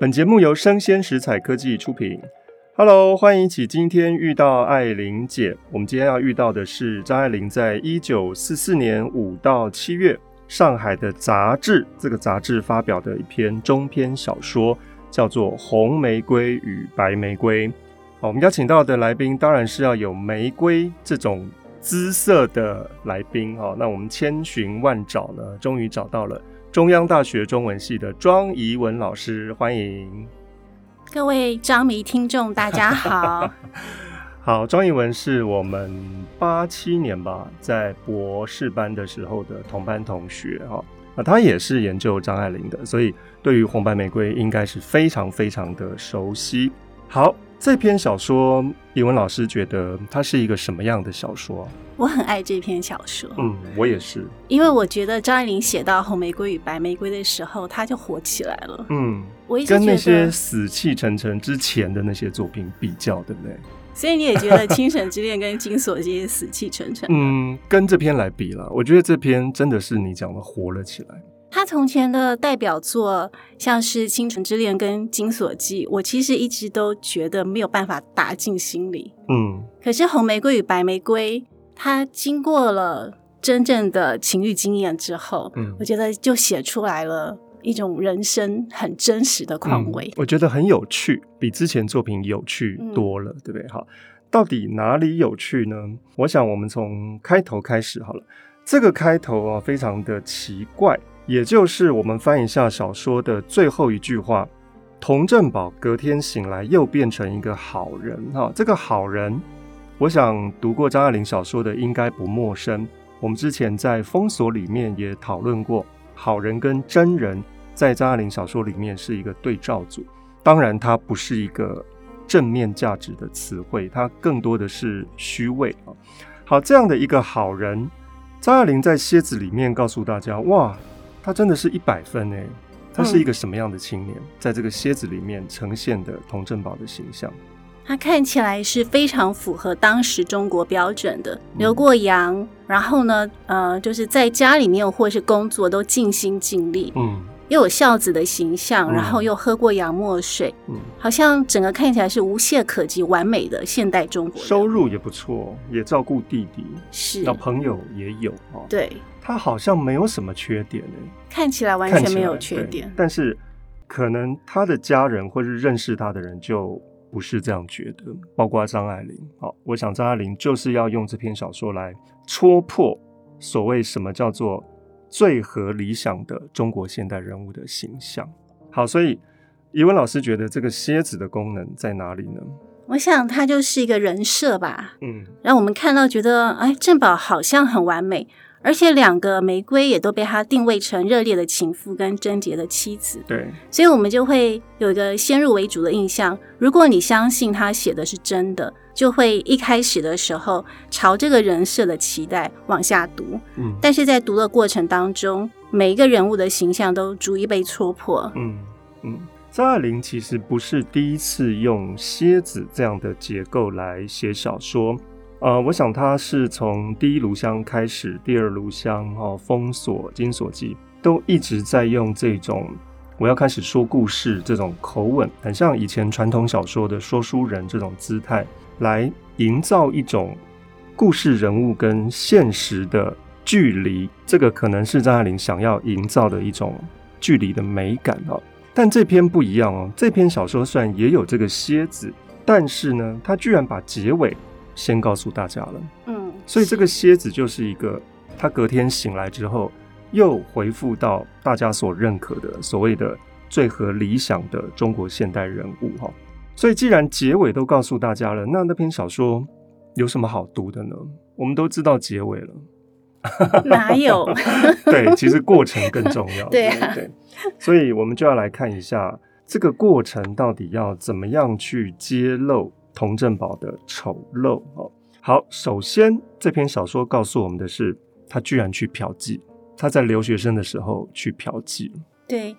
本节目由生鲜食采科技出品。Hello，欢迎一起今天遇到艾琳姐。我们今天要遇到的是张爱玲在一九四四年五到七月上海的杂志，这个杂志发表的一篇中篇小说，叫做《红玫瑰与白玫瑰》。好，我们邀请到的来宾当然是要有玫瑰这种姿色的来宾。好，那我们千寻万找呢，终于找到了。中央大学中文系的庄怡文老师，欢迎各位张迷听众，大家好。好，庄怡文是我们八七年吧，在博士班的时候的同班同学哈。那他也是研究张爱玲的，所以对于红白玫瑰应该是非常非常的熟悉。好。这篇小说，怡文老师觉得它是一个什么样的小说？我很爱这篇小说。嗯，我也是。因为我觉得张爱玲写到红玫瑰与白玫瑰的时候，她就火起来了。嗯，我一直跟那些死气沉沉之前的那些作品比较，对不对？所以你也觉得《倾城之恋》跟《金锁记》死气沉沉？嗯，跟这篇来比了，我觉得这篇真的是你讲的活了起来。他从前的代表作，像是《倾城之恋》跟《金锁记》，我其实一直都觉得没有办法打进心里。嗯，可是《红玫瑰与白玫瑰》，它经过了真正的情欲经验之后，嗯，我觉得就写出来了一种人生很真实的况味。嗯，我觉得很有趣，比之前作品有趣多了，嗯，对不对？好，到底哪里有趣呢？我想我们从开头开始好了。这个开头啊，非常的奇怪。也就是我们翻一下小说的最后一句话，童振宝隔天醒来又变成一个好人哈。这个好人，我想读过张爱玲小说的应该不陌生。我们之前在封锁里面也讨论过，好人跟真人在张爱玲小说里面是一个对照组。当然，它不是一个正面价值的词汇，它更多的是虚伪啊。好，这样的一个好人，张爱玲在蝎子里面告诉大家，哇。他真的是一百分诶，他是一个什么样的青年？嗯、在这个蝎子里面呈现的童振宝的形象，他看起来是非常符合当时中国标准的，留过洋，然后呢，呃，就是在家里面或是工作都尽心尽力，嗯。又有孝子的形象，然后又喝过洋墨水，嗯，好像整个看起来是无懈可击、完美的现代中国。收入也不错，也照顾弟弟，是，小朋友也有哦。对，他好像没有什么缺点呢，看起来完全没有缺点。但是可能他的家人或是认识他的人就不是这样觉得，包括张爱玲。好，我想张爱玲就是要用这篇小说来戳破所谓什么叫做。最合理想的中国现代人物的形象。好，所以怡文老师觉得这个蝎子的功能在哪里呢？我想它就是一个人设吧。嗯，让我们看到觉得，哎，郑宝好像很完美。而且两个玫瑰也都被他定位成热烈的情妇跟贞洁的妻子，对，所以我们就会有一个先入为主的印象。如果你相信他写的是真的，就会一开始的时候朝这个人设的期待往下读。嗯，但是在读的过程当中，每一个人物的形象都逐一被戳破。嗯嗯，张爱玲其实不是第一次用楔子这样的结构来写小说。呃，我想他是从第一炉香开始，第二炉香哈、封锁、金锁记都一直在用这种我要开始说故事这种口吻，很像以前传统小说的说书人这种姿态，来营造一种故事人物跟现实的距离。这个可能是张爱玲想要营造的一种距离的美感哦。但这篇不一样哦，这篇小说虽然也有这个蝎子，但是呢，他居然把结尾。先告诉大家了，嗯，所以这个蝎子就是一个他隔天醒来之后，又回复到大家所认可的所谓的最合理想的中国现代人物哈。所以既然结尾都告诉大家了，那那篇小说有什么好读的呢？我们都知道结尾了，哪有？对，其实过程更重要。对啊，对，所以我们就要来看一下这个过程到底要怎么样去揭露。佟振宝的丑陋哦，好，首先这篇小说告诉我们的是，他居然去嫖妓，他在留学生的时候去嫖妓。对，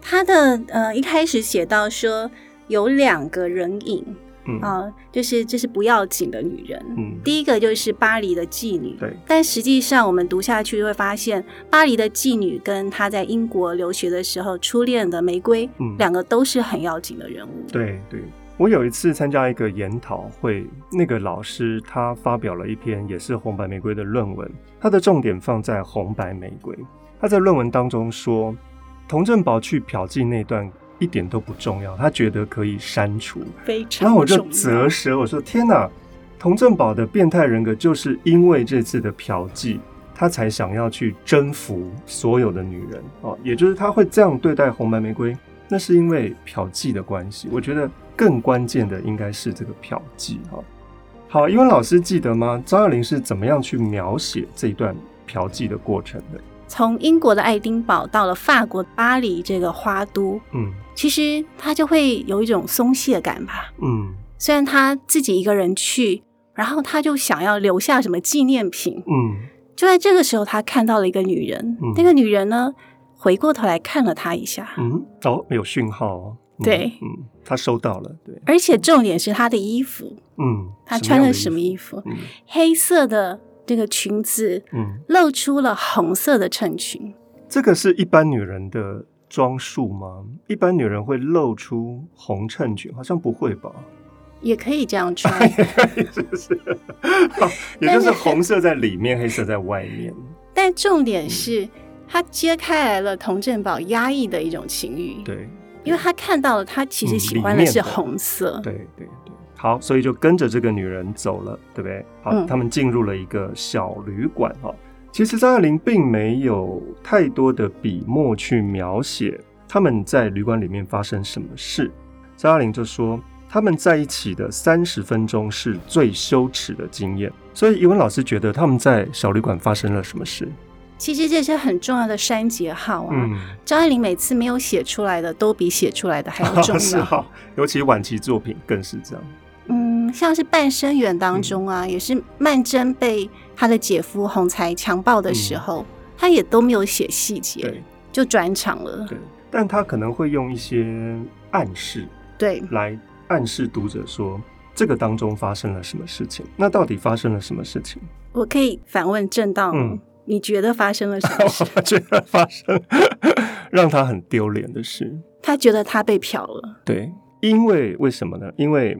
他的呃一开始写到说有两个人影，嗯、啊，就是这、就是不要紧的女人。嗯，第一个就是巴黎的妓女。对，但实际上我们读下去会发现，巴黎的妓女跟她在英国留学的时候初恋的玫瑰，嗯，两个都是很要紧的人物。对对，我有一次参加一个研讨会，那个老师他发表了一篇也是红白玫瑰的论文，他的重点放在红白玫瑰。他在论文当中说，童振宝去嫖妓那段一点都不重要，他觉得可以删除。非常。然后我就啧舌，我说：“天哪，童振宝的变态人格就是因为这次的嫖妓，他才想要去征服所有的女人哦，也就是他会这样对待红白玫瑰，那是因为嫖妓的关系。我觉得更关键的应该是这个嫖妓哈。好，英文老师记得吗？张爱玲是怎么样去描写这一段嫖妓的过程的？”从英国的爱丁堡到了法国巴黎这个花都，嗯，其实他就会有一种松懈感吧，嗯，虽然他自己一个人去，然后他就想要留下什么纪念品，嗯，就在这个时候，他看到了一个女人，嗯，那个女人呢，回过头来看了他一下，嗯，哦，没有讯号对，嗯，他收到了，对，而且重点是他的衣服，嗯，他穿了什么衣服？嗯，黑色的。这个裙子，嗯，露出了红色的衬裙。这个是一般女人的装束吗？一般女人会露出红衬裙？好像不会吧？也可以这样穿，是不是？也就是红色在里面，黑色在外面。但重点是，他揭开来了童振宝压抑的一种情欲。对，因为他看到了，他其实喜欢的是红色。嗯、对对。好，所以就跟着这个女人走了，对不对？好，嗯、他们进入了一个小旅馆。哈，其实张爱玲并没有太多的笔墨去描写他们在旅馆里面发生什么事。张爱玲就说他们在一起的三十分钟是最羞耻的经验。所以，怡文老师觉得他们在小旅馆发生了什么事？其实这些很重要的删节号啊。嗯、张爱玲每次没有写出来的，都比写出来的还要重要。是好，尤其晚期作品更是这样。嗯，像是《半生缘》当中啊，嗯、也是曼桢被他的姐夫洪才强暴的时候，嗯、他也都没有写细节，就转场了。对，但他可能会用一些暗示，对，来暗示读者说这个当中发生了什么事情。那到底发生了什么事情？我可以反问正道，嗯，你觉得发生了什么事？我觉得发生 让他很丢脸的事。他觉得他被嫖了。对，因为为什么呢？因为。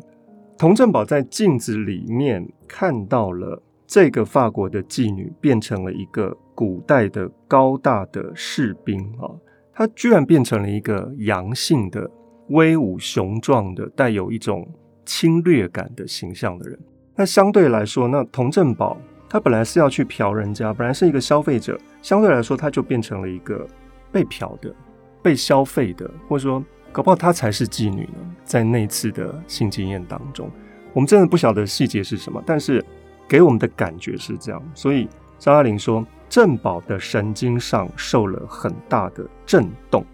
童振宝在镜子里面看到了这个法国的妓女变成了一个古代的高大的士兵啊，她居然变成了一个阳性的威武雄壮的带有一种侵略感的形象的人。那相对来说，那童振保他本来是要去嫖人家，本来是一个消费者，相对来说他就变成了一个被嫖的、被消费的，或者说。搞不好他才是妓女呢，在那次的性经验当中，我们真的不晓得细节是什么，但是给我们的感觉是这样。所以张爱玲说，郑宝的神经上受了很大的震动，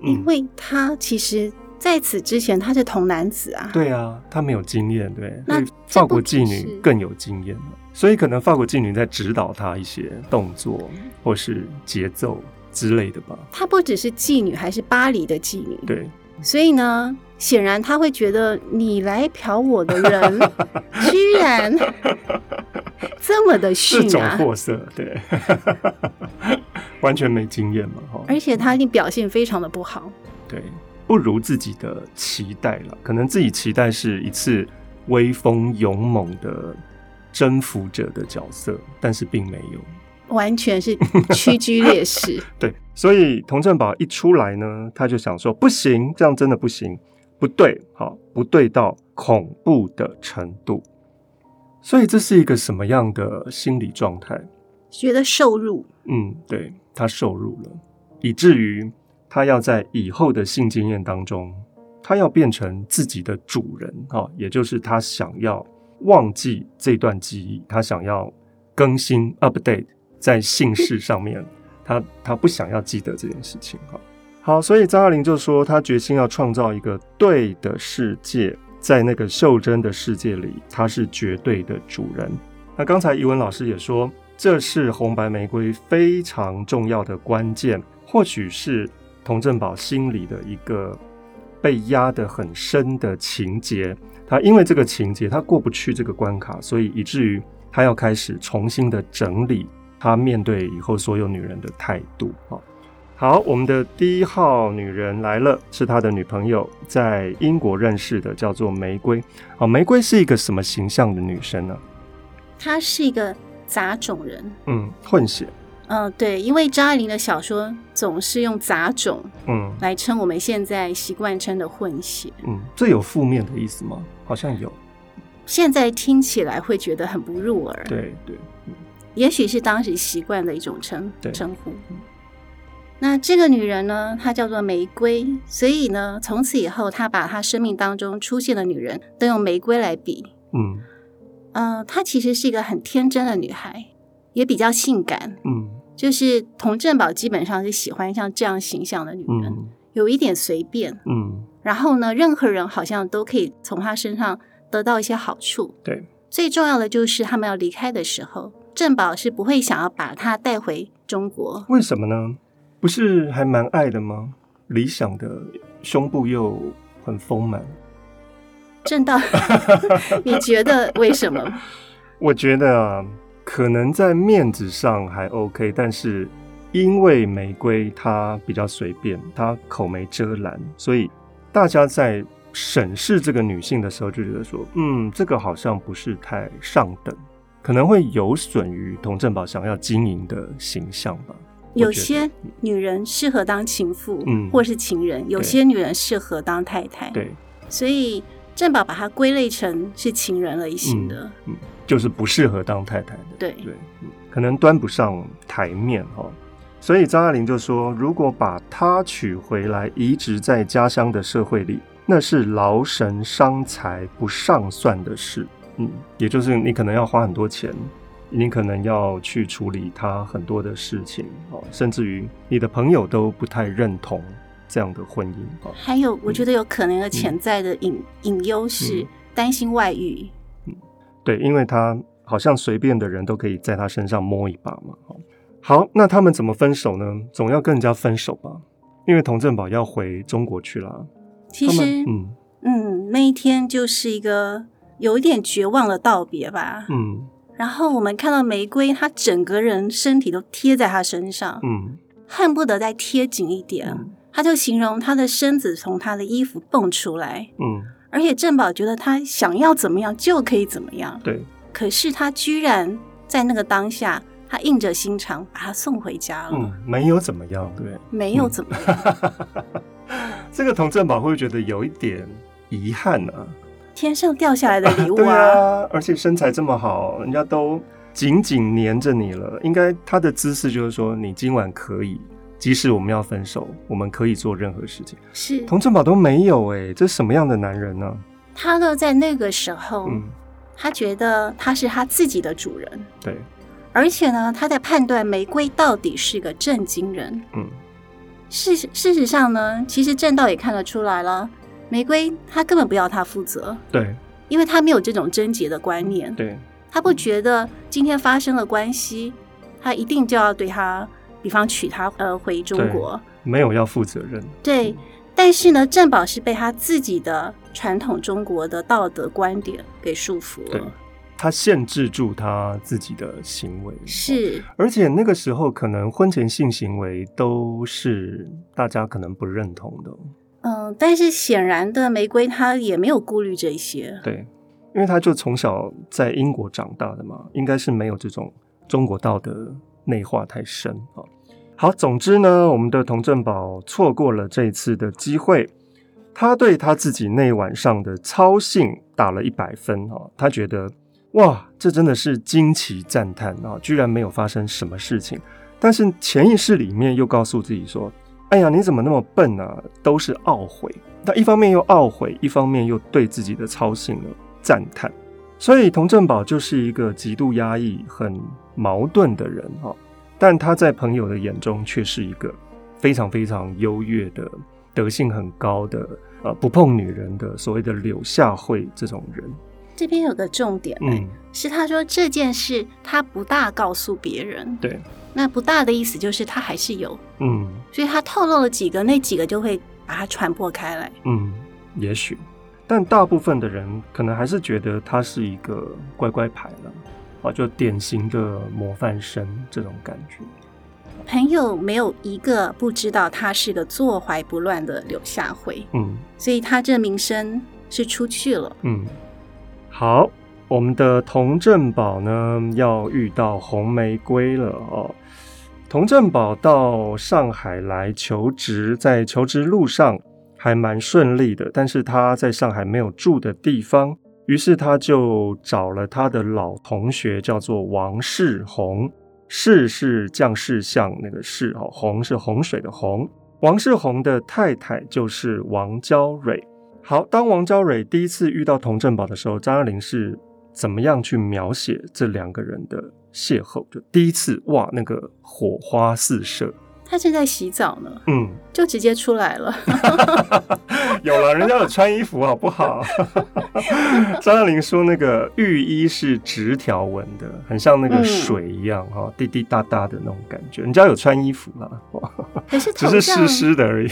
因为他其实在此之前他是童男子啊，对啊，他没有经验，对，那法国妓女更有经验，所以可能法国妓女在指导他一些动作或是节奏之类的吧。她不只是妓女，还是巴黎的妓女，对。所以呢，显然他会觉得你来嫖我的人，居然这么的逊啊！这种货色，对，完全没经验嘛，哈。而且他一定表现非常的不好，对，不如自己的期待了。可能自己期待是一次威风勇猛的征服者的角色，但是并没有。完全是屈居劣势。对，所以童振宝一出来呢，他就想说不行，这样真的不行，不对，好，不对到恐怖的程度。所以这是一个什么样的心理状态？觉得受辱。嗯，对，他受辱了，以至于他要在以后的性经验当中，他要变成自己的主人，哈，也就是他想要忘记这段记忆，他想要更新 update。在姓氏上面，他他不想要记得这件事情哈。好，所以张爱玲就说，他决心要创造一个对的世界，在那个袖珍的世界里，他是绝对的主人。那刚才怡文老师也说，这是红白玫瑰非常重要的关键，或许是佟振宝心里的一个被压得很深的情节，他因为这个情节他过不去这个关卡，所以以至于他要开始重新的整理他面对以后所有女人的态度。好，好我们的第一号女人来了，是他的女朋友，在英国认识的，叫做玫瑰。好，玫瑰是一个什么形象的女生呢？她是一个杂种人，嗯，混血。嗯、呃，对，因为张爱玲的小说总是用杂种，嗯，来称我们现在习惯称的混血，嗯，这有负面的意思吗？好像有，现在听起来会觉得很不入耳，对对，嗯、也许是当时习惯的一种称称呼。那这个女人呢，她叫做玫瑰，所以呢，从此以后，她把她生命当中出现的女人都用玫瑰来比，嗯，呃，她其实是一个很天真的女孩。也比较性感，嗯，就是童振宝基本上是喜欢像这样形象的女人，嗯、有一点随便，嗯，然后呢，任何人好像都可以从她身上得到一些好处，对。最重要的就是他们要离开的时候，振宝是不会想要把她带回中国。为什么呢？不是还蛮爱的吗？理想的胸部又很丰满，正道，你觉得为什么？我觉得啊。可能在面子上还 OK，但是因为玫瑰她比较随便，她口没遮拦，所以大家在审视这个女性的时候就觉得说，嗯，这个好像不是太上等，可能会有损于童振宝想要经营的形象吧。有些女人适合当情妇，嗯，或是情人；有些女人适合当太太，对，所以振宝把她归类成是情人类型的，嗯。嗯就是不适合当太太的，对对，可能端不上台面哈。所以张爱玲就说，如果把她娶回来，移植在家乡的社会里，那是劳神伤财不上算的事。嗯，也就是你可能要花很多钱，你可能要去处理她很多的事情哦，甚至于你的朋友都不太认同这样的婚姻。还有，我觉得有可能有潜在的隐隐忧是担心外遇。对，因为他好像随便的人都可以在他身上摸一把嘛。好，那他们怎么分手呢？总要跟人家分手吧，因为童振宝要回中国去了。其实，嗯嗯，那一天就是一个有一点绝望的道别吧。嗯，然后我们看到玫瑰，她整个人身体都贴在他身上，嗯，恨不得再贴紧一点。他就形容他的身子从他的衣服蹦出来，嗯。而且郑宝觉得他想要怎么样就可以怎么样，对。可是他居然在那个当下，他硬着心肠把他送回家了。嗯，没有怎么样，对。没有怎么样。嗯、这个童振宝会觉得有一点遗憾啊。天上掉下来的礼物啊！对啊，而且身材这么好，人家都紧紧黏着你了，应该他的姿势就是说，你今晚可以。即使我们要分手，我们可以做任何事情。是童振宝都没有哎、欸，这是什么样的男人呢？他呢，在那个时候，嗯，他觉得他是他自己的主人。对，而且呢，他在判断玫瑰到底是个正经人。嗯，事事实上呢，其实正道也看得出来了，玫瑰他根本不要他负责。对，因为他没有这种贞洁的观念。对，他不觉得今天发生了关系，他一定就要对他。比方娶她呃回中国，没有要负责任。对，但是呢，郑宝是被他自己的传统中国的道德观点给束缚了。对，他限制住他自己的行为。是，而且那个时候可能婚前性行为都是大家可能不认同的。嗯，但是显然的，玫瑰她也没有顾虑这些。对，因为他就从小在英国长大的嘛，应该是没有这种中国道德内化太深啊。好，总之呢，我们的佟振宝错过了这一次的机会。他对他自己那晚上的操性打了一百分哈，他觉得哇，这真的是惊奇赞叹啊，居然没有发生什么事情。但是潜意识里面又告诉自己说：“哎呀，你怎么那么笨啊？”都是懊悔。他一方面又懊悔，一方面又对自己的操性呢赞叹。所以佟振宝就是一个极度压抑、很矛盾的人哈。但他在朋友的眼中却是一个非常非常优越的、德性很高的、呃，不碰女人的所谓的柳下惠这种人。这边有个重点，嗯，是他说这件事他不大告诉别人。对，那不大的意思就是他还是有，嗯，所以他透露了几个，那几个就会把它传播开来。嗯，也许，但大部分的人可能还是觉得他是一个乖乖牌了，啊，就典型的模范生这种感觉。朋友没有一个不知道他是个坐怀不乱的柳下惠，嗯，所以他这名声是出去了。嗯，好，我们的童振宝呢要遇到红玫瑰了哦。佟振宝到上海来求职，在求职路上还蛮顺利的，但是他在上海没有住的地方，于是他就找了他的老同学，叫做王世宏。世是将士相那个世哦，洪是洪水的洪。王世宏的太太就是王娇蕊。好，当王娇蕊第一次遇到佟振宝的时候，张爱玲是怎么样去描写这两个人的邂逅？就第一次哇，那个火花四射。他正在洗澡呢，嗯，就直接出来了。有了，人家有穿衣服好不好？张爱玲说那个浴衣是直条纹的，很像那个水一样哈，嗯、滴滴答答的那种感觉。人家有穿衣服啦，可是只是湿湿的而已。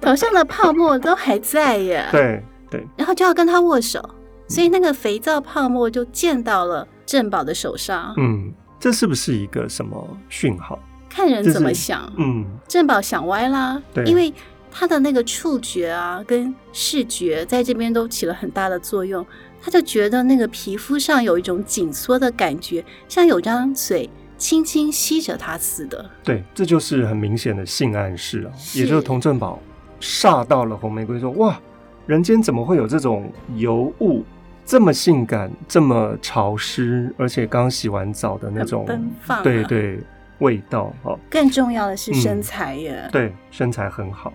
头上的泡沫都还在耶。对对，然后就要跟他握手，所以那个肥皂泡沫就溅到了郑宝的手上。嗯，这是不是一个什么讯号？看人怎么想，嗯，振宝想歪啦，对，因为他的那个触觉啊跟视觉在这边都起了很大的作用，他就觉得那个皮肤上有一种紧缩的感觉，像有张嘴轻轻吸着他似的。对，这就是很明显的性暗示啊，也就是童振宝煞到了红玫瑰说，说哇，人间怎么会有这种尤物这么性感、这么潮湿，而且刚洗完澡的那种奔放、啊，对对。味道哦，更重要的是身材耶。嗯、对，身材很好。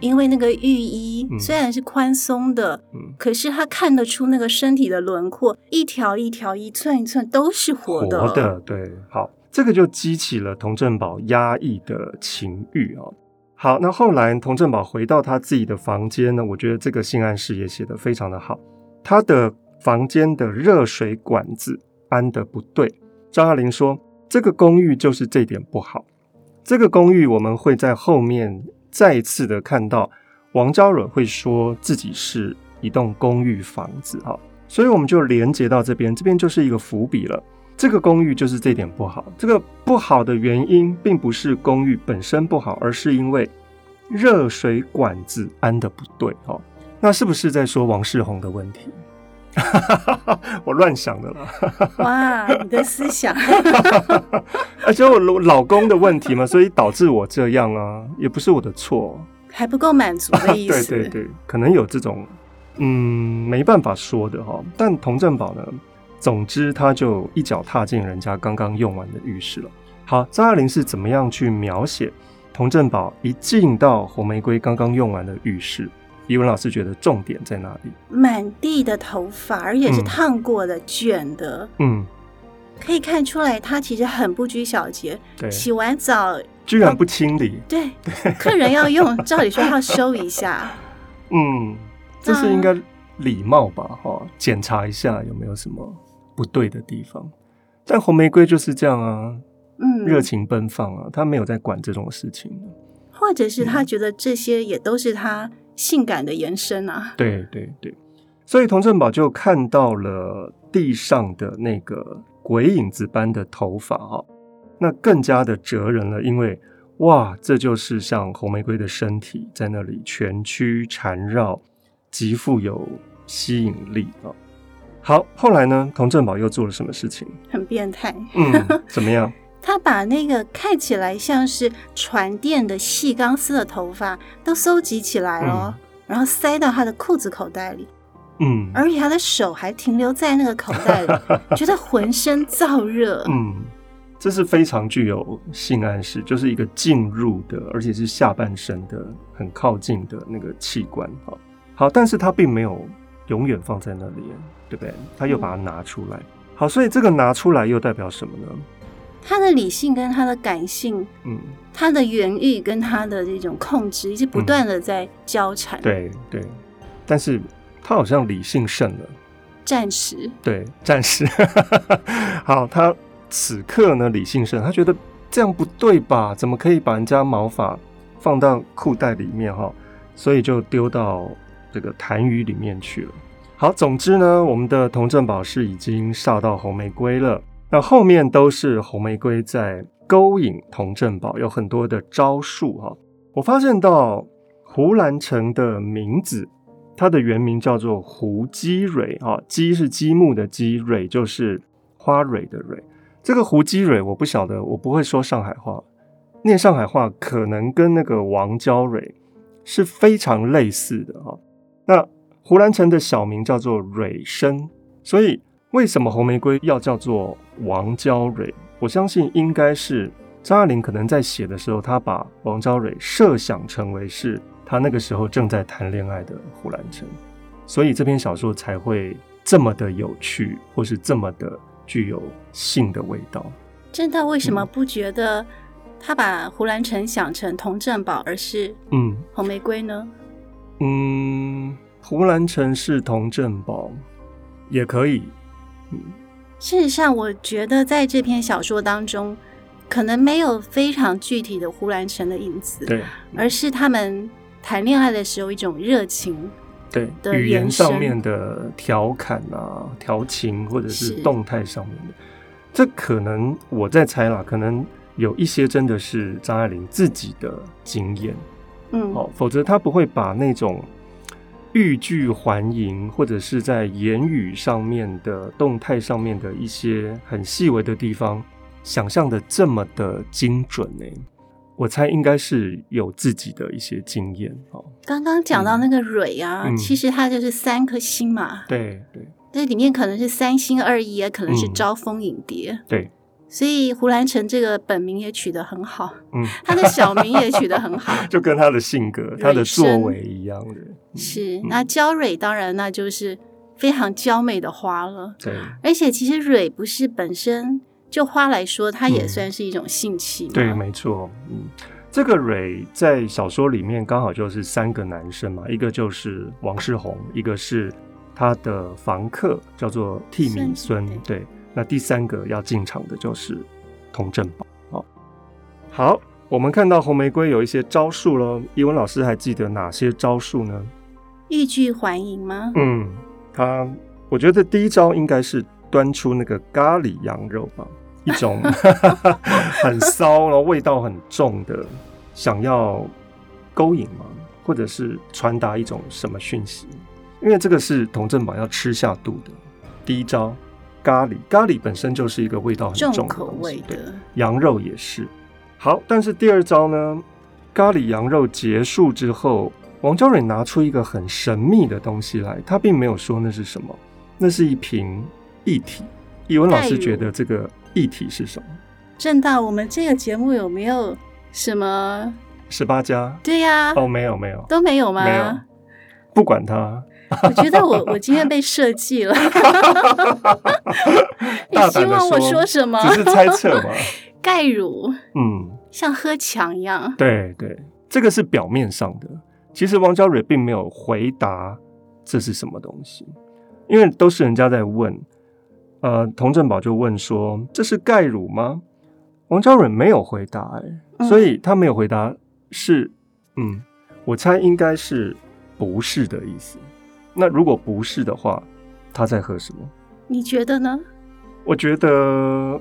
因为那个浴衣虽然是宽松的，嗯、可是他看得出那个身体的轮廓，一条一条、一寸一寸都是活的。活的，对。好，这个就激起了童振宝压抑的情欲哦。好，那后来童振宝回到他自己的房间呢，我觉得这个性暗示也写得非常的好。他的房间的热水管子安的不对，张爱玲说。这个公寓就是这点不好。这个公寓我们会在后面再次的看到，王娇蕊会说自己是一栋公寓房子哈，所以我们就连接到这边，这边就是一个伏笔了。这个公寓就是这点不好。这个不好的原因并不是公寓本身不好，而是因为热水管子安的不对哈。那是不是在说王世宏的问题？我乱想的了。哇，你的思想，而且我老公的问题嘛，所以导致我这样啊，也不是我的错，还不够满足的意思。对对对，可能有这种嗯没办法说的哈。但童振宝呢，总之他就一脚踏进人家刚刚用完的浴室了。好，张爱玲是怎么样去描写童振宝一进到红玫瑰刚刚用完的浴室？怡文老师觉得重点在哪里？满地的头发，而且是烫过的、卷的。嗯，可以看出来他其实很不拘小节。对，洗完澡居然不清理。对，客人要用，照理说要收一下。嗯，这是应该礼貌吧？哈，检查一下有没有什么不对的地方。但红玫瑰就是这样啊，嗯，热情奔放啊，他没有在管这种事情。或者是他觉得这些也都是他。性感的延伸啊！对对对，所以童振宝就看到了地上的那个鬼影子般的头发啊，那更加的折人了，因为哇，这就是像红玫瑰的身体在那里蜷曲缠绕，极富有吸引力啊。好，后来呢，童振宝又做了什么事情？很变态，嗯，怎么样？他把那个看起来像是传电的细钢丝的头发都收集起来了，嗯、然后塞到他的裤子口袋里。嗯，而且他的手还停留在那个口袋里，觉得浑身燥热。嗯，这是非常具有性暗示，就是一个进入的，而且是下半身的很靠近的那个器官。好，好，但是他并没有永远放在那里，对不对？他又把它拿出来。嗯、好，所以这个拿出来又代表什么呢？他的理性跟他的感性，嗯，他的原欲跟他的这种控制，一直不断的在交缠。嗯。对对，但是他好像理性胜了，暂时。对，暂时。好，他此刻呢理性胜，他觉得这样不对吧？怎么可以把人家毛发放到裤袋里面哈？所以就丢到这个痰盂里面去了。好，总之呢，我们的童振宝是已经煞到红玫瑰了。那后面都是红玫瑰在勾引童振宝，有很多的招数哈。我发现到胡兰成的名字，它的原名叫做胡姬蕊啊，姬是积木的姬，蕊就是花蕊的蕊。这个胡姬蕊我不晓得，我不会说上海话，念上海话可能跟那个王娇蕊是非常类似的哈。那胡兰成的小名叫做蕊生，所以为什么红玫瑰要叫做王娇蕊？我相信应该是张爱玲可能在写的时候，她把王娇蕊设想成为是她那个时候正在谈恋爱的胡兰成，所以这篇小说才会这么的有趣，或是这么的具有性的味道。正道为什么不觉得他把胡兰成想成童振宝，而是嗯红玫瑰呢？嗯。胡兰成是童振宝，也可以。嗯，事实上，我觉得在这篇小说当中，可能没有非常具体的胡兰成的影子，对，而是他们谈恋爱的时候一种热情，对，语言上面的调侃啊、调情，或者是。动态上面的，这可能我在猜啦，可能有一些真的是张爱玲自己的经验，嗯，哦，否则她不会把那种。欲拒还迎，或者是在言语上面的动态上面的一些很细微的地方，想象的这么的精准呢？我猜应该是有自己的一些经验哦。刚刚讲到那个蕊啊，嗯、其实它就是三颗星嘛。对对，那里面可能是三心二意，也可能是招蜂引蝶。嗯、对。所以胡兰成这个本名也取得很好，嗯，他的小名也取得很好，就跟他的性格、他的作为一样的。是，那娇蕊当然那就是非常娇美的花了。对，而且其实蕊不是本身就花来说，它也算是一种性器。对，没错。嗯，这个蕊在小说里面刚好就是三个男生嘛，一个就是王世宏，一个是他的房客叫做替米孙，对。那第三个要进场的就是童振宝。好，好，我们看到红玫瑰有一些招数喽。怡文老师还记得哪些招数呢？欲拒还迎吗？嗯，他我觉得第一招应该是端出那个咖喱羊肉吧，一种 很骚，然后味道很重的，想要勾引吗？或者是传达一种什么讯息？因为这个是童振宝要吃下肚的第一招。咖喱，咖喱本身就是一个味道很重口味的，羊肉也是。好，但是第二招呢？咖喱羊肉结束之后，王娇蕊拿出一个很神秘的东西来，他并没有说那是什么，那是一瓶液体。语文老师觉得这个液体是什么？正道，我们这个节目有没有什么十八家？对呀、啊，哦，没有没有，都没有吗？没有，不管它。我觉得我我今天被设计了，你希望我说什么？只是猜测嘛。钙乳，嗯，像喝强一样。对对，这个是表面上的。其实王娇蕊并没有回答这是什么东西，因为都是人家在问。呃，童振宝就问说：“这是钙乳吗？”王娇蕊没有回答，哎，所以他没有回答是，嗯，我猜应该是不是的意思。那如果不是的话，他在喝什么？你觉得呢？我觉得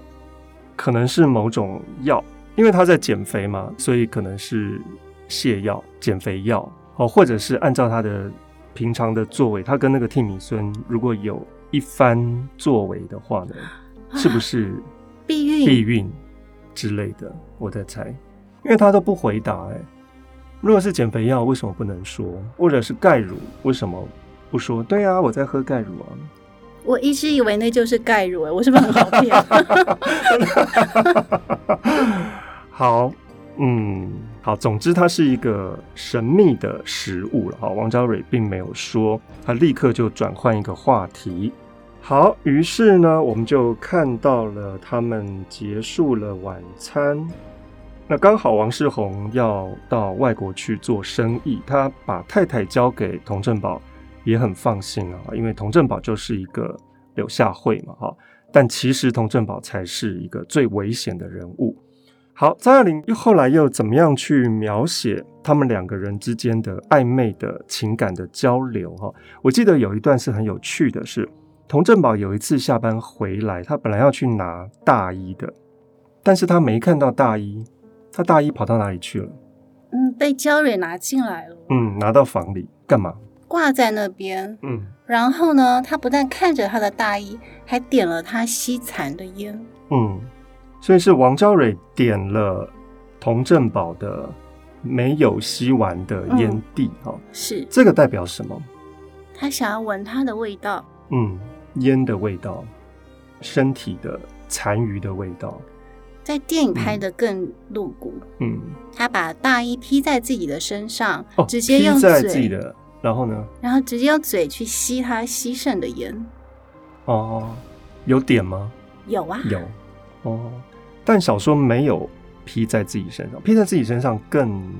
可能是某种药，因为他在减肥嘛，所以可能是泻药、减肥药哦，或者是按照他的平常的作为，他跟那个替米孙如果有一番作为的话呢，是不是避孕、避孕之类的？我在猜，因为他都不回答。哎，如果是减肥药，为什么不能说？或者是钙乳，为什么？不说，对啊，我在喝钙乳啊。我一直以为那就是钙乳，哎，我是不是很好骗？好，嗯，好，总之它是一个神秘的食物了。好，王娇蕊并没有说，他立刻就转换一个话题。好，于是呢，我们就看到了他们结束了晚餐。那刚好王世宏要到外国去做生意，他把太太交给童振保。也很放心啊，因为童振宝就是一个柳下惠嘛，哈。但其实童振宝才是一个最危险的人物。好，张爱玲又后来又怎么样去描写他们两个人之间的暧昧的情感的交流？哈，我记得有一段是很有趣的是，童振宝有一次下班回来，他本来要去拿大衣的，但是他没看到大衣，他大衣跑到哪里去了？嗯，被焦蕊拿进来了。嗯，拿到房里干嘛？挂在那边。嗯，然后呢，他不但看着他的大衣，还点了他吸残的烟。嗯。所以是王娇蕊点了童振宝的没有吸完的烟蒂，哈、嗯，是这个代表什么？他想要闻他的味道，嗯，烟的味道，身体的残余的味道。在电影拍的更露骨，嗯，他把大衣披在自己的身上，哦、直接用在自己的，然后呢？然后直接用嘴去吸他吸剩的烟。哦，有点吗？有啊，有。哦，但小说没有披在自己身上，披在自己身上更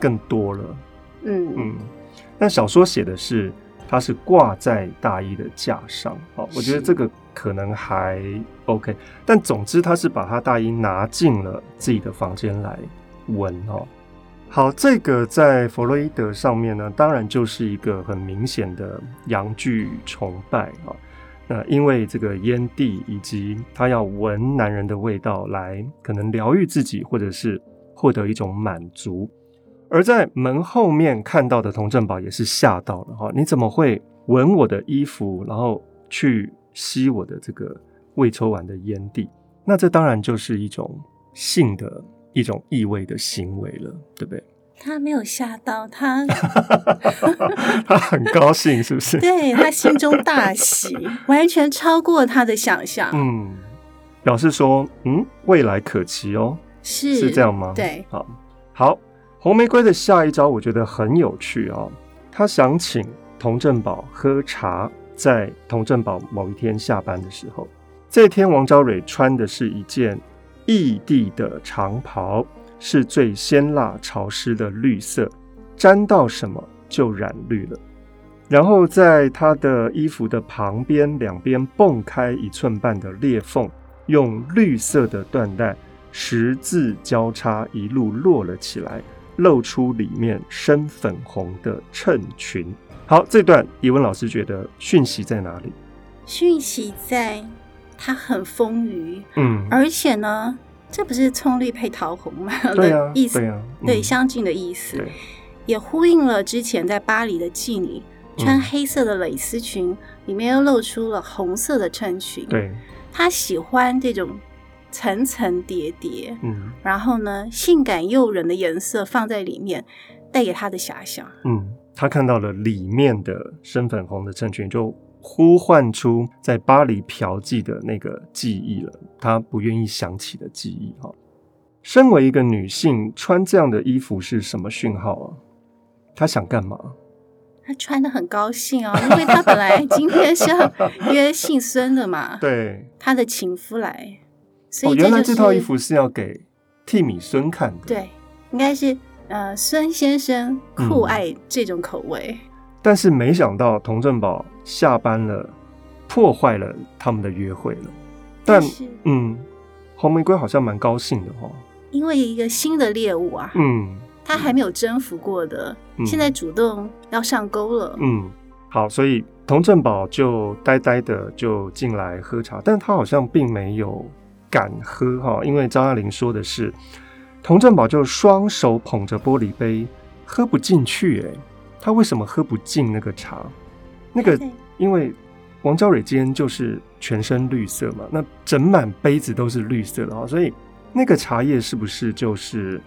更多了。嗯嗯，但小说写的是，它是挂在大衣的架上。哦，我觉得这个可能还 OK。但总之，他是把他大衣拿进了自己的房间来闻哦。好，这个在弗洛伊德上面呢，当然就是一个很明显的阳具崇拜啊。那因为这个烟蒂，以及他要闻男人的味道来可能疗愈自己，或者是获得一种满足。而在门后面看到的童振宝也是吓到了哈，你怎么会闻我的衣服，然后去吸我的这个未抽完的烟蒂？那这当然就是一种性的一种意味的行为了，对不对？他没有吓到他，他很高兴，是不是？对，他心中大喜，完全超过他的想象。嗯，表示说，嗯，未来可期哦，是是这样吗？对，好，好，红玫瑰的下一招我觉得很有趣哦。他想请童振宝喝茶，在童振宝某一天下班的时候，这天王昭蕊穿的是一件异地的长袍。是最鲜辣潮湿的绿色，沾到什么就染绿了。然后在他的衣服的旁边两边蹦开一寸半的裂缝，用绿色的缎带十字交叉一路落了起来，露出里面深粉红的衬裙。好，这段怡文老师觉得讯息在哪里？讯息在，他很丰腴，嗯，而且呢。这不是葱绿配桃红吗？对啊，意思对啊，对，相近的意思，也呼应了之前在巴黎的妓女穿黑色的蕾丝裙，里面又露出了红色的衬裙。对，她喜欢这种层层叠叠，嗯，然后呢，性感诱人的颜色放在里面，带给她的遐想。嗯，他看到了里面的深粉红的衬裙就。呼唤出在巴黎嫖妓的那个记忆了，他不愿意想起的记忆哈。身为一个女性，穿这样的衣服是什么讯号啊？她想干嘛？她穿的很高兴哦，因为她本来今天是要约姓孙的嘛。对，她的情夫来，所以、哦、原来这套衣服是要给替米孙看的。对，应该是呃孙先生酷爱这种口味。嗯但是没想到童振宝下班了，破坏了他们的约会了。但，是嗯，红玫瑰好像蛮高兴的哦，因为一个新的猎物啊，嗯，他还没有征服过的，嗯，现在主动要上钩了。嗯，好，所以童振宝就呆呆的就进来喝茶，但他好像并没有敢喝哈，因为张爱玲说的是，童振宝就双手捧着玻璃杯，喝不进去哎。他为什么喝不进那个茶？那个因为王娇蕊今天就是全身绿色嘛，那整满杯子都是绿色的啊，所以那个茶叶是不是就是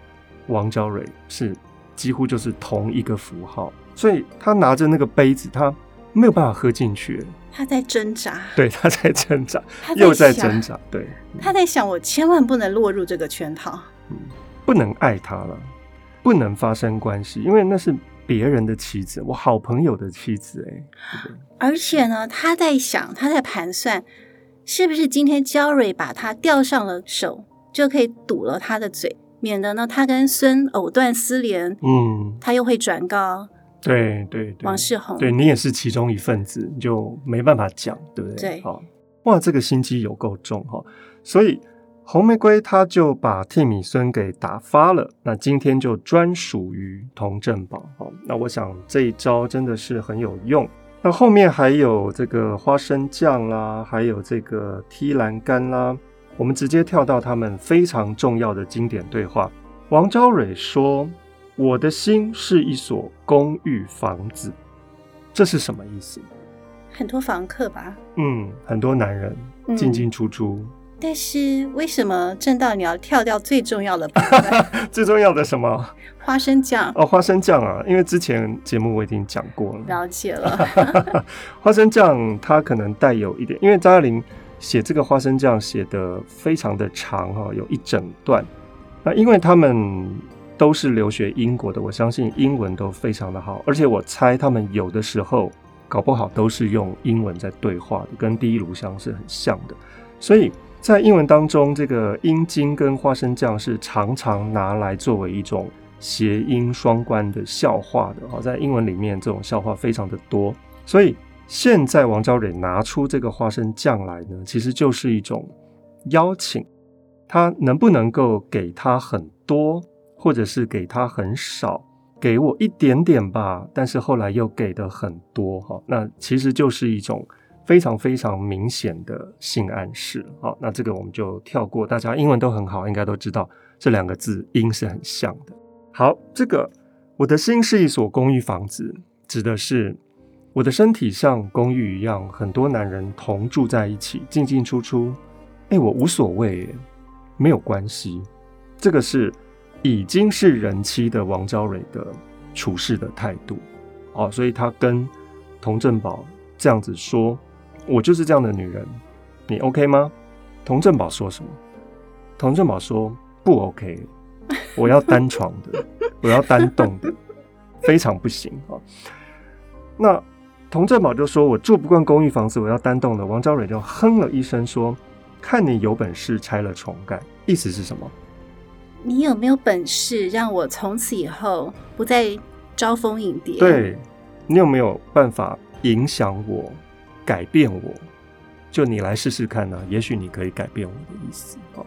王娇蕊？是几乎就是同一个符号，所以他拿着那个杯子，他没有办法喝进去。他在挣扎，对，他在挣扎，又在挣扎，对，他在想，我千万不能落入这个圈套，嗯，不能爱他了，不能发生关系，因为那是。别人的妻子，我好朋友的妻子，哎，而且呢，他在想，他在盘算，是不是今天娇蕊把他吊上了手，就可以堵了他的嘴，免得呢他跟孙藕断丝连，嗯，他又会转告，对对对，王世宏，对你也是其中一份子，你就没办法讲，对不对？对，好，哇，这个心机有够重哈，所以红玫瑰他就把替米孙给打发了，那今天就专属于童振宝。好，那我想这一招真的是很有用。那后面还有这个花生酱啦，还有这个踢栏杆啦，我们直接跳到他们非常重要的经典对话。王昭蕊说：“我的心是一所公寓房子，这是什么意思？很多房客吧？嗯，很多男人进进出出。嗯”但是为什么正道你要跳掉最重要的部分？最重要的什么？花生酱哦，花生酱啊，因为之前节目我已经讲过了。了解了，花生酱它可能带有一点，因为张爱玲写这个花生酱写的非常的长哈，有一整段。那因为他们都是留学英国的，我相信英文都非常的好，而且我猜他们有的时候搞不好都是用英文在对话的，跟第一炉香是很像的，所以。在英文当中，这个阴茎跟花生酱是常常拿来作为一种谐音双关的笑话的。好，在英文里面，这种笑话非常的多。所以现在王昭蕊拿出这个花生酱来呢，其实就是一种邀请，他能不能够给他很多，或者是给他很少，给我一点点吧。但是后来又给的很多，哈，那其实就是一种。非常非常明显的性暗示，好，那这个我们就跳过。大家英文都很好，应该都知道这两个字音是很像的。好，这个我的心是一所公寓房子，指的是我的身体像公寓一样，很多男人同住在一起，进进出出。哎，我无所谓，没有关系。这个是已经是人妻的王昭蕊的处事的态度。哦，所以他跟童振宝这样子说。我就是这样的女人，你 OK 吗？童振宝说什么？童振宝说不 OK，我要单床的，我要单栋的，非常不行啊。那童振宝就说：“我住不惯公寓房子，我要单栋的。”王昭蕊就哼了一声说：“看你有本事拆了重盖。”意思是什么？你有没有本事让我从此以后不再招蜂引蝶？对，你有没有办法影响我？改变我，就你来试试看呢、啊？也许你可以改变我的意思。哦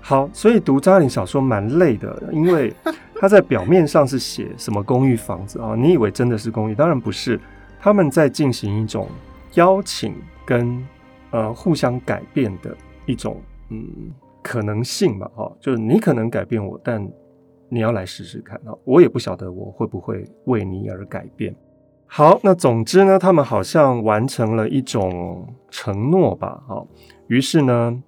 好，所以读张爱玲小说蛮累的，因为 他在表面上是写什么公寓房子啊？你以为真的是公寓？当然不是，他们在进行一种邀请跟呃互相改变的一种嗯可能性嘛。哈，就是你可能改变我，但你要来试试看啊！我也不晓得我会不会为你而改变。好，那总之呢，他们好像完成了一种承诺吧。好，于是呢，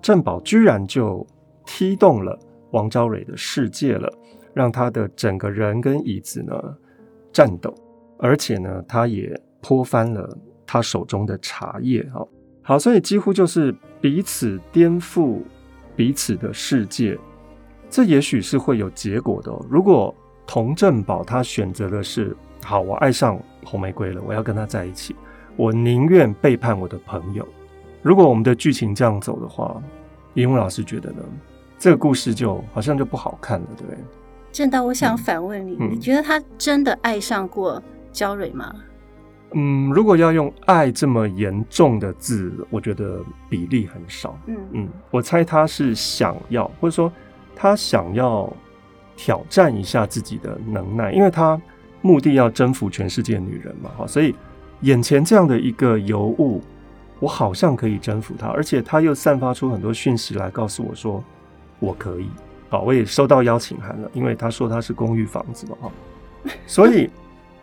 郑宝居然就踢动了王昭蕊的世界了，让他的整个人跟椅子呢颤抖，而且呢，他也泼翻了他手中的茶叶。好，好，所以几乎就是彼此颠覆彼此的世界。这也许是会有结果的哦。如果童振宝他选择的是。好，我爱上红玫瑰了，我要跟他在一起。我宁愿背叛我的朋友。如果我们的剧情这样走的话，英文老师觉得呢？这个故事就好像就不好看了，对不对？正道，我想反问你，嗯，你觉得他真的爱上过焦蕊吗？嗯，如果要用“爱”这么严重的字，我觉得比例很少。嗯嗯，我猜他是想要，或者说他想要挑战一下自己的能耐，因为他。目的要征服全世界女人嘛，哈，所以眼前这样的一个尤物，我好像可以征服她，而且她又散发出很多讯息来告诉我说我可以，好，我也收到邀请函了，因为他说他是公寓房子嘛，哈，所以，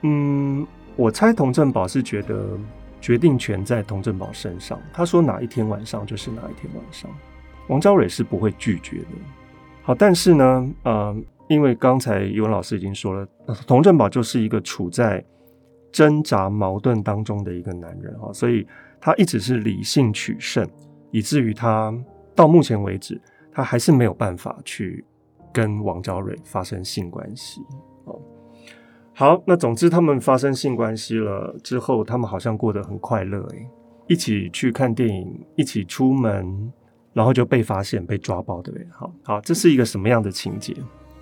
嗯，我猜童振宝是觉得决定权在童振宝身上，他说哪一天晚上就是哪一天晚上，王昭蕊是不会拒绝的，好，但是呢，嗯。因为刚才怡蓉老师已经说了，佟振宝就是一个处在挣扎矛盾当中的一个男人哈，所以他一直是理性取胜，以至于他到目前为止，他还是没有办法去跟王昭蕊发生性关系。哦好，那总之他们发生性关系了之后，他们好像过得很快乐诶，一起去看电影，一起出门，然后就被发现被抓包，对不对？好，好，这是一个什么样的情节？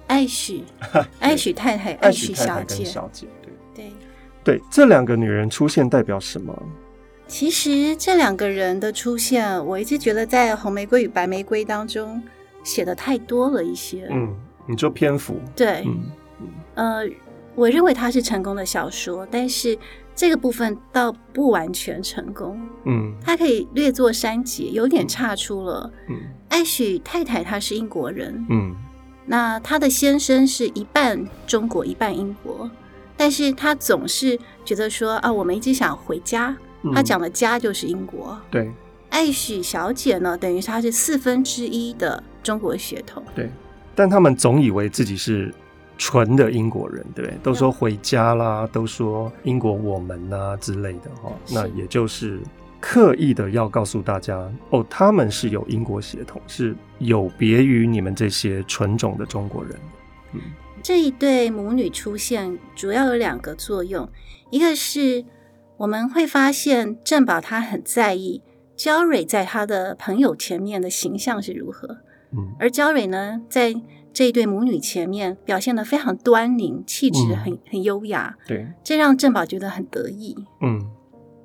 爱许，爱许太太，爱许小姐，小姐，对对对，这两个女人出现代表什么？其实这两个人的出现，我一直觉得在《红玫瑰与白玫瑰》当中写的太多了一些。嗯，你说篇幅？对，嗯，呃，我认为它是成功的小说，但是这个部分倒不完全成功。嗯，它可以略作删节，有点差出了。嗯，艾许太太她是英国人。嗯，那她的先生是一半中国一半英国，但是他总是觉得说啊，我们一直想回家。他讲的家就是英国，嗯、对。艾许小姐呢，等于她是四分之一的中国血统，对。但他们总以为自己是纯的英国人，对，都说回家啦，都说英国我们啊之类的哈。那也就是刻意的要告诉大家，哦，他们是有英国血统，是有别于你们这些纯种的中国人。嗯，这一对母女出现主要有两个作用，一个是。我们会发现郑宝他很在意焦蕊在他的朋友前面的形象是如何，嗯，而焦蕊呢，在这一对母女前面表现的非常端凝，气质很很优雅，对，这让郑宝觉得很得意，嗯。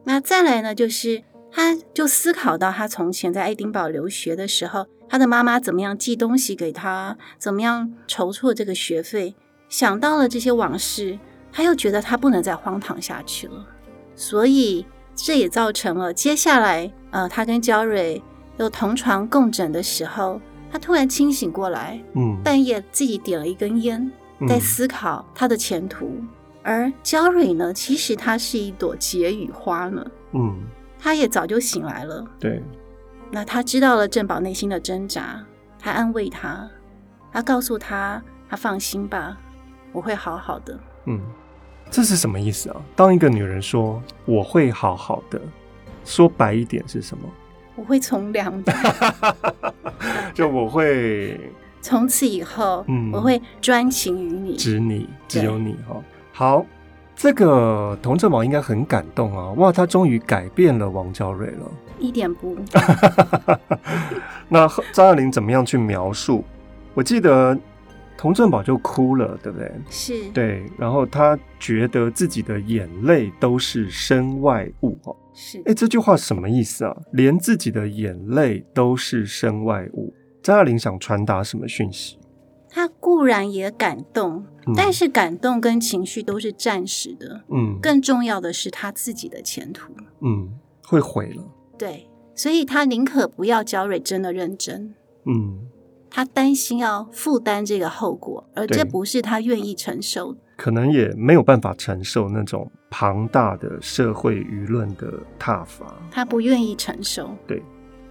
那再来呢，就是他就思考到他从前在爱丁堡留学的时候，他的妈妈怎么样寄东西给他，怎么样筹措这个学费，想到了这些往事，他又觉得他不能再荒唐下去了。所以这也造成了接下来，呃，他跟焦蕊又同床共枕的时候，他突然清醒过来，嗯，半夜自己点了一根烟，在思考他的前途。嗯、而焦蕊呢，其实她是一朵解语花呢，嗯，她也早就醒来了。对，那他知道了郑宝内心的挣扎，他安慰他，他告诉他，他放心吧，我会好好的。嗯。这是什么意思啊？当一个女人说“我会好好的”，说白一点是什么？我会从良的，就我会从此以后，嗯，我会专情于你，只你，只有你哈。好，这个童振宝应该很感动啊！哇，他终于改变了王娇蕊了，一点不。那张爱玲怎么样去描述？我记得。童振宝就哭了，对不对？是，对。然后他觉得自己的眼泪都是身外物，哦，是。哎，这句话什么意思啊？连自己的眼泪都是身外物，张爱玲想传达什么讯息？他固然也感动，嗯，但是感动跟情绪都是暂时的。嗯，更重要的是他自己的前途。嗯，会毁了。对，所以他宁可不要焦蕊真的认真。嗯。他担心要负担这个后果，而这不是他愿意承受的，可能也没有办法承受那种庞大的社会舆论的挞伐，他不愿意承受。对，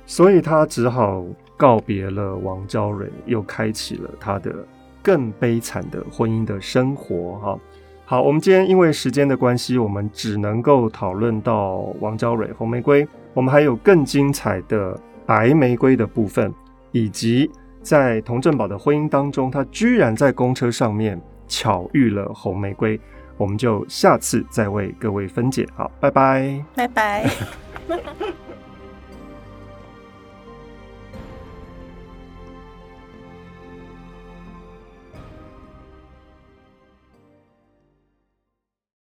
所以他只好告别了王娇蕊，又开启了他的更悲惨的婚姻的生活。哈，好，我们今天因为时间的关系，我们只能够讨论到王娇蕊、红玫瑰，我们还有更精彩的白玫瑰的部分，以及。在童振宝的婚姻当中，他居然在公车上面巧遇了红玫瑰。我们就下次再为各位分解。好，拜拜，拜拜。